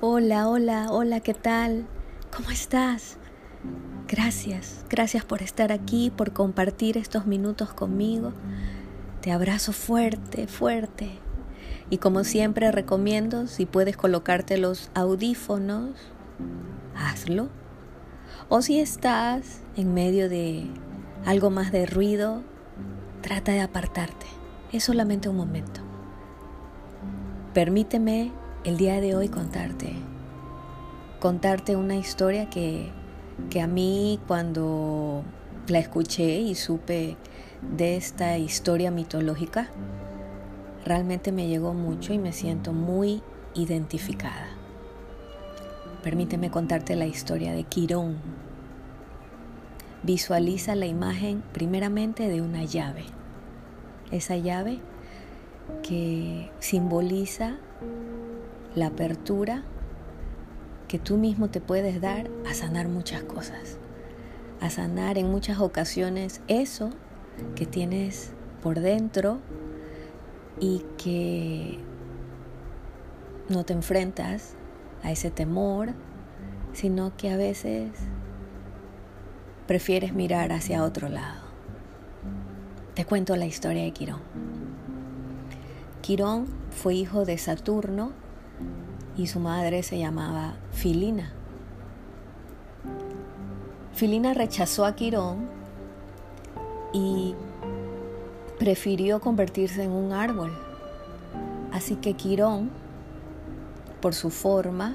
Hola, hola, hola, ¿qué tal? ¿Cómo estás? Gracias, gracias por estar aquí, por compartir estos minutos conmigo. Te abrazo fuerte, fuerte. Y como siempre recomiendo, si puedes colocarte los audífonos, hazlo. O si estás en medio de algo más de ruido, trata de apartarte. Es solamente un momento. Permíteme el día de hoy contarte, contarte una historia que, que a mí cuando la escuché y supe de esta historia mitológica, realmente me llegó mucho y me siento muy identificada. Permíteme contarte la historia de Quirón. Visualiza la imagen primeramente de una llave. Esa llave que simboliza la apertura que tú mismo te puedes dar a sanar muchas cosas, a sanar en muchas ocasiones eso que tienes por dentro y que no te enfrentas a ese temor, sino que a veces prefieres mirar hacia otro lado. Te cuento la historia de Quirón. Quirón fue hijo de Saturno y su madre se llamaba Filina. Filina rechazó a Quirón y prefirió convertirse en un árbol. Así que Quirón, por su forma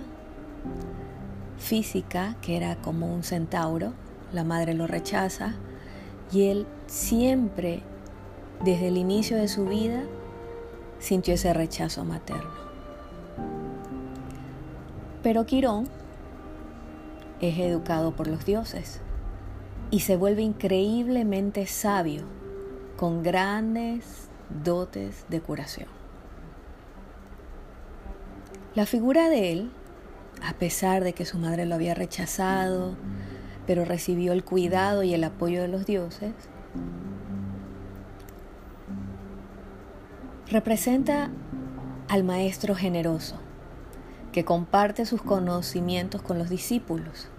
física, que era como un centauro, la madre lo rechaza y él siempre, desde el inicio de su vida, sintió ese rechazo materno. Pero Quirón es educado por los dioses y se vuelve increíblemente sabio, con grandes dotes de curación. La figura de él, a pesar de que su madre lo había rechazado, pero recibió el cuidado y el apoyo de los dioses, representa al maestro generoso, que comparte sus conocimientos con los discípulos.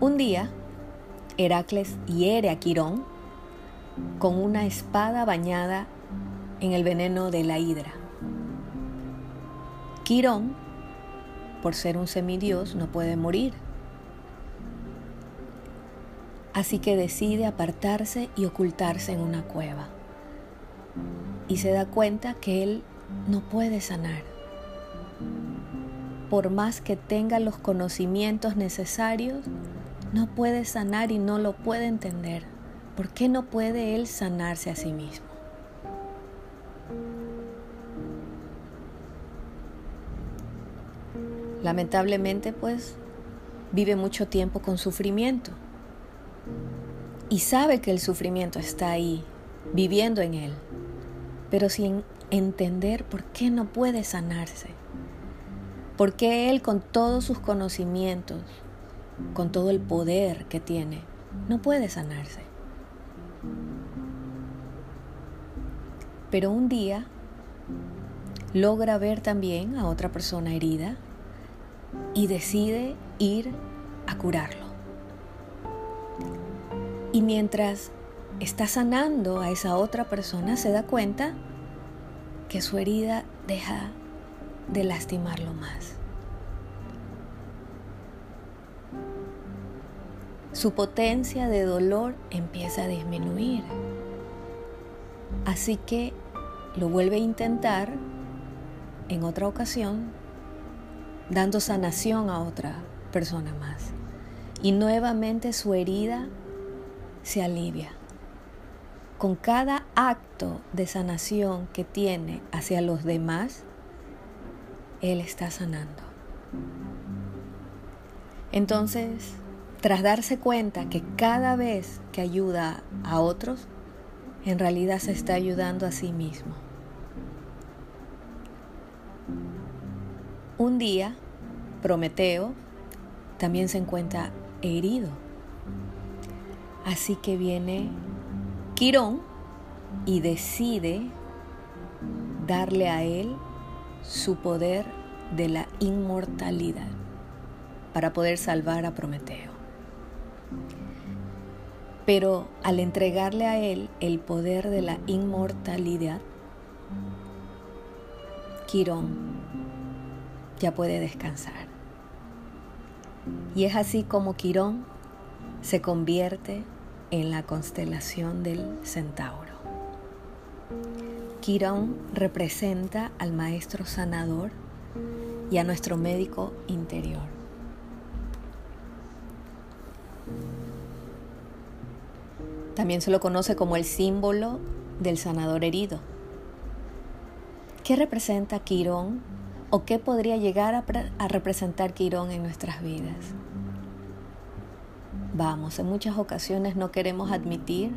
Un día, Heracles hiere a Quirón con una espada bañada en el veneno de la hidra. Quirón, por ser un semidios, no puede morir. Así que decide apartarse y ocultarse en una cueva. Y se da cuenta que él no puede sanar por más que tenga los conocimientos necesarios, no puede sanar y no lo puede entender. ¿Por qué no puede él sanarse a sí mismo? Lamentablemente, pues, vive mucho tiempo con sufrimiento y sabe que el sufrimiento está ahí, viviendo en él, pero sin entender por qué no puede sanarse. Porque Él con todos sus conocimientos, con todo el poder que tiene, no puede sanarse. Pero un día logra ver también a otra persona herida y decide ir a curarlo. Y mientras está sanando a esa otra persona, se da cuenta que su herida deja de lastimarlo más. Su potencia de dolor empieza a disminuir. Así que lo vuelve a intentar en otra ocasión, dando sanación a otra persona más. Y nuevamente su herida se alivia. Con cada acto de sanación que tiene hacia los demás, él está sanando. Entonces, tras darse cuenta que cada vez que ayuda a otros, en realidad se está ayudando a sí mismo. Un día, Prometeo también se encuentra herido. Así que viene Quirón y decide darle a él su poder de la inmortalidad para poder salvar a Prometeo. Pero al entregarle a él el poder de la inmortalidad, Quirón ya puede descansar. Y es así como Quirón se convierte en la constelación del Centauro. Quirón representa al maestro sanador y a nuestro médico interior. También se lo conoce como el símbolo del sanador herido. ¿Qué representa Quirón o qué podría llegar a, representar Quirón en nuestras vidas? Vamos, en muchas ocasiones no queremos admitir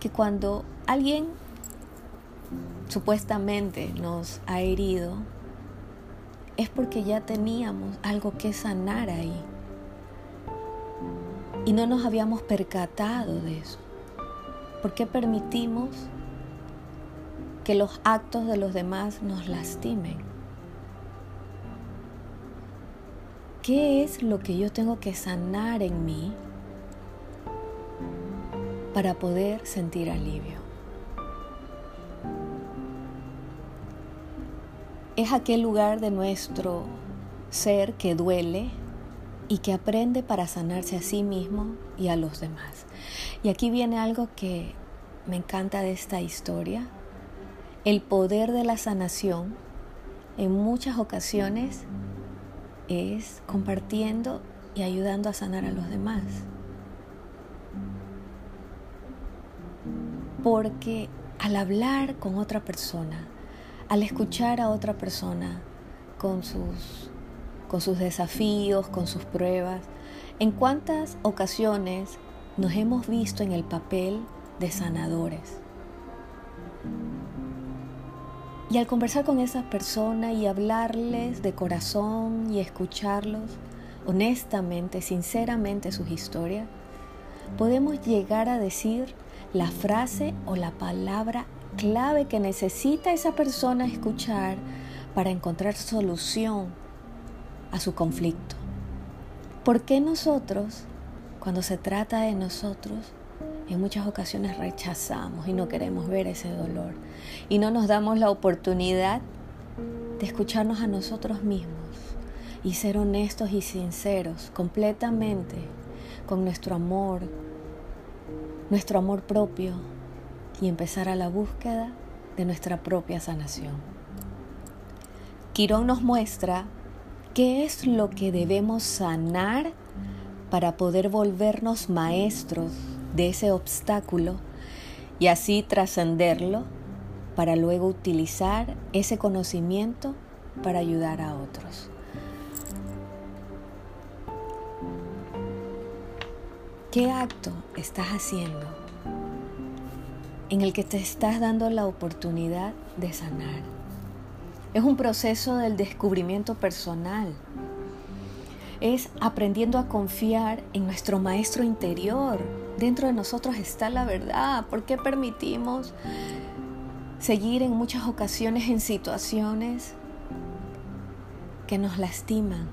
que cuando alguien supuestamente nos ha herido, es porque ya teníamos algo que sanar ahí y no nos habíamos percatado de eso. ¿Por qué permitimos que los actos de los demás nos lastimen? ¿Qué es lo que yo tengo que sanar en mí para poder sentir alivio? Es aquel lugar de nuestro ser que duele, y que aprende para sanarse a sí mismo y a los demás. Y aquí viene algo que me encanta de esta historia. El poder de la sanación en muchas ocasiones es compartiendo y ayudando a sanar a los demás. Porque al hablar con otra persona, al escuchar a otra persona con sus con sus desafíos, con sus pruebas. ¿En cuántas ocasiones nos hemos visto en el papel de sanadores? Y al conversar con esas personas y hablarles de corazón y escucharlos honestamente, sinceramente sus historias, podemos llegar a decir la frase o la palabra clave que necesita esa persona escuchar para encontrar solución a su conflicto. ¿Por qué nosotros, cuando se trata de nosotros, en muchas ocasiones rechazamos y no queremos ver ese dolor y no nos damos la oportunidad de escucharnos a nosotros mismos y ser honestos y sinceros completamente con nuestro amor, nuestro amor propio y empezar a la búsqueda de nuestra propia sanación. Quirón nos muestra ¿Qué es lo que debemos sanar para poder volvernos maestros de ese obstáculo y así trascenderlo para luego utilizar ese conocimiento para ayudar a otros? ¿Qué acto estás haciendo en el que te estás dando la oportunidad de sanar? Es un proceso del descubrimiento personal. Es aprendiendo a confiar en nuestro maestro interior. Dentro de nosotros está la verdad. ¿Por qué permitimos seguir en muchas ocasiones en situaciones que nos lastiman?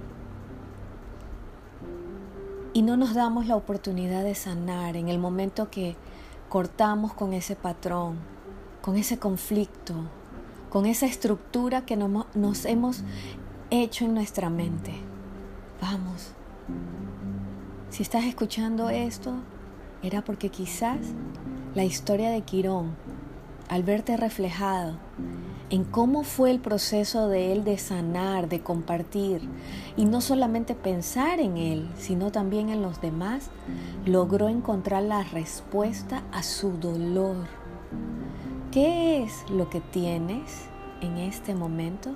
Y no nos damos la oportunidad de sanar en el momento que cortamos con ese patrón, con ese conflicto, con esa estructura que nos hemos hecho en nuestra mente. Vamos, si estás escuchando esto, era porque quizás la historia de Quirón, al verte reflejado en cómo fue el proceso de él de sanar, de compartir, y no solamente pensar en él, sino también en los demás, logró encontrar la respuesta a su dolor ¿Qué es lo que tienes en este momento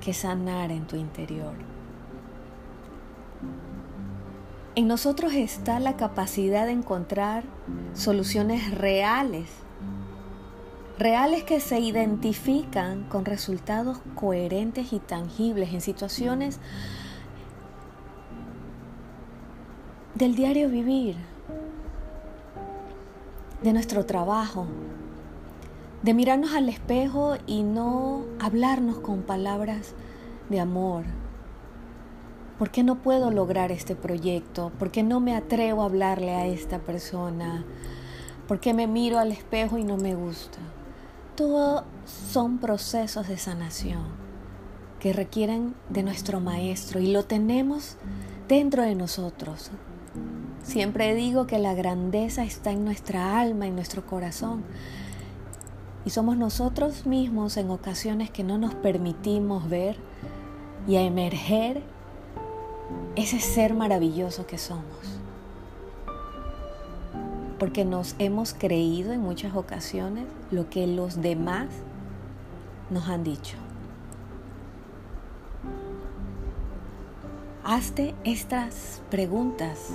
que sanar en tu interior? En nosotros está la capacidad de encontrar soluciones reales, reales que se identifican con resultados coherentes y tangibles en situaciones del diario vivir, de nuestro trabajo, de mirarnos al espejo y no hablarnos con palabras de amor. ¿Por qué no puedo lograr este proyecto? ¿Por qué no me atrevo a hablarle a esta persona? ¿Por qué me miro al espejo y no me gusta? Todo son procesos de sanación que requieren de nuestro maestro y lo tenemos dentro de nosotros. Siempre digo que la grandeza está en nuestra alma, en nuestro corazón. Y somos nosotros mismos en ocasiones que no nos permitimos ver y a emerger ese ser maravilloso que somos. Porque nos hemos creído en muchas ocasiones lo que los demás nos han dicho. Hazte estas preguntas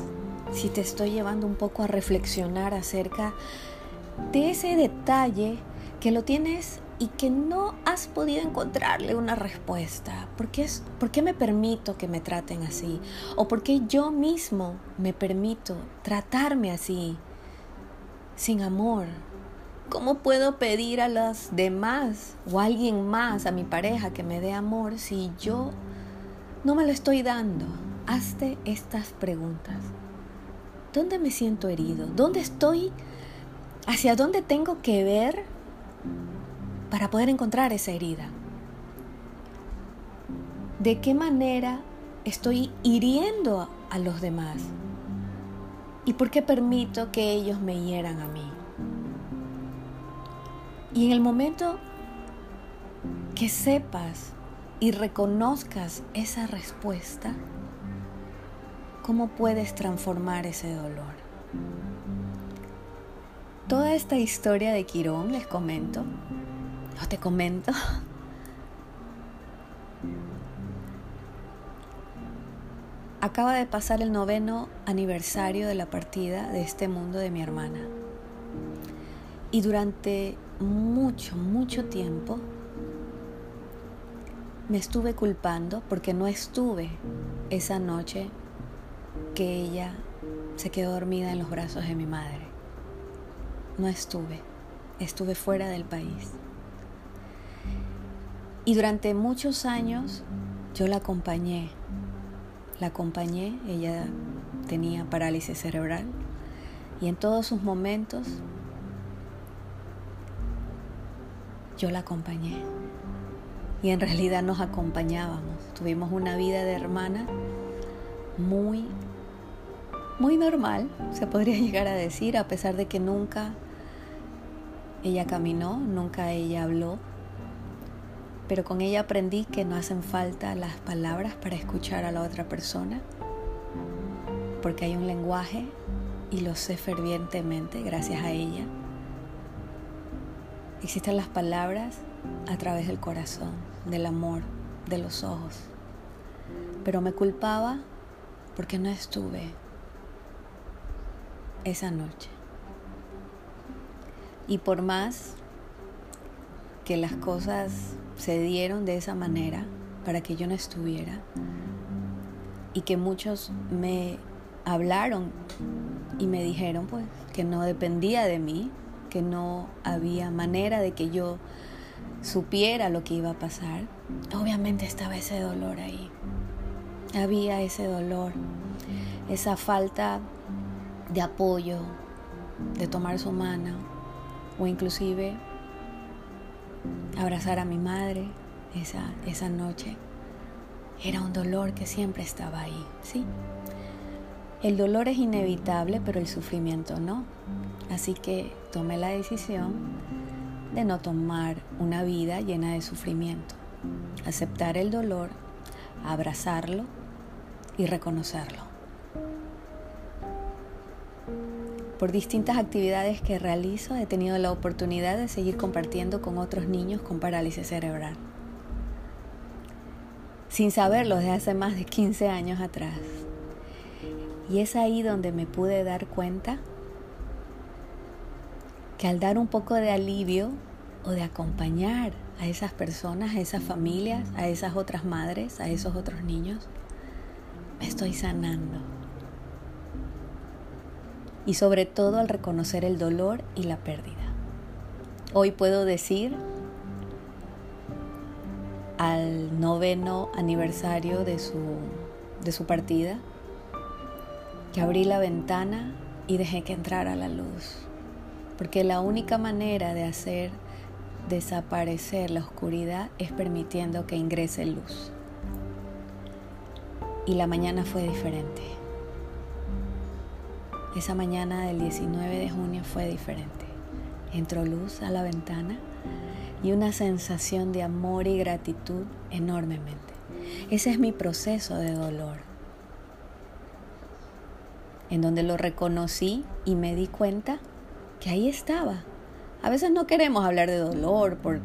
si te estoy llevando un poco a reflexionar acerca de ese detalle que lo tienes y que no has podido encontrarle una respuesta. ¿Por qué, es, ¿Por qué me permito que me traten así? ¿O por qué yo mismo me permito tratarme así, sin amor? ¿Cómo puedo pedir a los demás o a alguien más, a mi pareja, que me dé amor si yo no me lo estoy dando. Hazte estas preguntas. ¿Dónde me siento herido? ¿Dónde estoy? ¿Hacia dónde tengo que ver para poder encontrar esa herida? ¿De qué manera estoy hiriendo a los demás? ¿Y por qué permito que ellos me hieran a mí? Y en el momento que sepas y reconozcas esa respuesta, ¿cómo puedes transformar ese dolor? Toda esta historia de Quirón, les comento, o te comento, acaba de pasar el noveno aniversario de la partida de este mundo de mi hermana. Y durante mucho, mucho tiempo me estuve culpando porque no estuve esa noche que ella se quedó dormida en los brazos de mi madre. No estuve, estuve fuera del país. Y durante muchos años yo la acompañé, la acompañé, ella tenía parálisis cerebral y en todos sus momentos yo la acompañé y en realidad nos acompañábamos. Tuvimos una vida de hermana muy, muy normal, se podría llegar a decir, a pesar de que nunca ella caminó, nunca ella habló, pero con ella aprendí que no hacen falta las palabras para escuchar a la otra persona, porque hay un lenguaje y lo sé fervientemente gracias a ella. Existen las palabras a través del corazón, del amor, de los ojos. Pero me culpaba porque no estuve esa noche. Y por más que las cosas se dieron de esa manera para que yo no estuviera y que muchos me hablaron y me dijeron pues que no dependía de mí, que no había manera de que yo supiera lo que iba a pasar, obviamente estaba ese dolor ahí. Había ese dolor, esa falta de apoyo, de tomar su mano o inclusive abrazar a mi madre esa, esa noche. Era un dolor que siempre estaba ahí, ¿sí? El dolor es inevitable, pero el sufrimiento no. Así que tomé la decisión de no tomar una vida llena de sufrimiento, aceptar el dolor, abrazarlo y reconocerlo. Por distintas actividades que realizo he tenido la oportunidad de seguir compartiendo con otros niños con parálisis cerebral. Sin saberlo desde hace más de 15 años atrás. Y es ahí donde me pude dar cuenta que al dar un poco de alivio o de acompañar a esas personas, a esas familias, a esas otras madres, a esos otros niños, me estoy sanando. Y sobre todo al reconocer el dolor y la pérdida. Hoy puedo decir, al noveno aniversario de su, de su partida, que abrí la ventana y dejé que entrara la luz. Porque la única manera de hacer desaparecer la oscuridad es permitiendo que ingrese luz. Y la mañana fue diferente. Esa mañana del 19 de junio fue diferente. Entró luz a la ventana y una sensación de amor y gratitud enormemente. Ese es mi proceso de dolor, en donde lo reconocí y me di cuenta que ahí estaba. A veces no queremos hablar de dolor por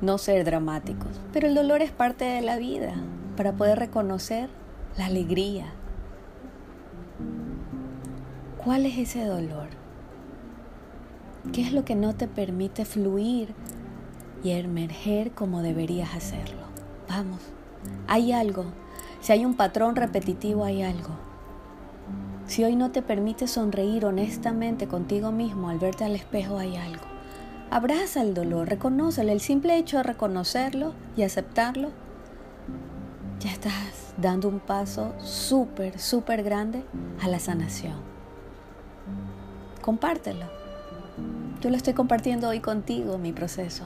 no ser dramáticos, pero el dolor es parte de la vida para poder reconocer la alegría. ¿Cuál es ese dolor? ¿Qué es lo que no te permite fluir y emerger como deberías hacerlo? Vamos, hay algo. Si hay un patrón repetitivo, hay algo. Si hoy no te permite sonreír honestamente contigo mismo al verte al espejo, hay algo. Abraza el dolor, reconócelo. El simple hecho de reconocerlo y aceptarlo, ya estás dando un paso súper, súper grande a la sanación. Compártelo. Yo lo estoy compartiendo hoy contigo, mi proceso.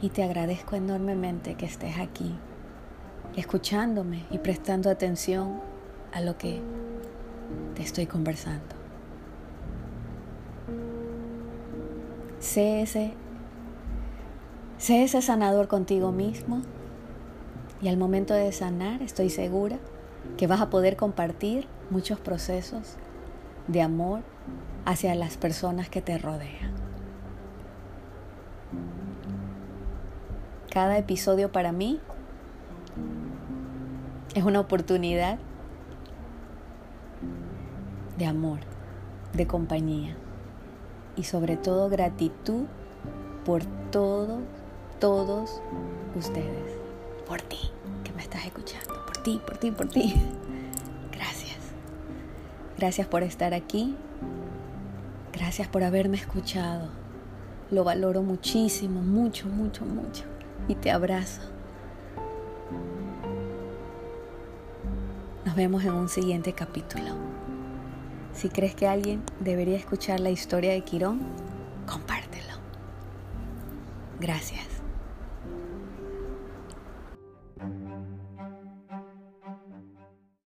Y te agradezco enormemente que estés aquí, escuchándome y prestando atención a lo que te estoy conversando. Sé ese, sanador contigo mismo y al momento de sanar estoy segura que vas a poder compartir muchos procesos de amor hacia las personas que te rodean. Cada episodio para mí es una oportunidad de amor, de compañía y sobre todo gratitud por todos, todos ustedes. Por ti, que me estás escuchando. Por ti, por ti, por ti. Gracias. Por estar aquí. Gracias por haberme escuchado. Lo valoro muchísimo, mucho, mucho, mucho. Y te abrazo. Nos vemos en un siguiente capítulo. Si crees que alguien debería escuchar la historia de Quirón, compártelo. Gracias.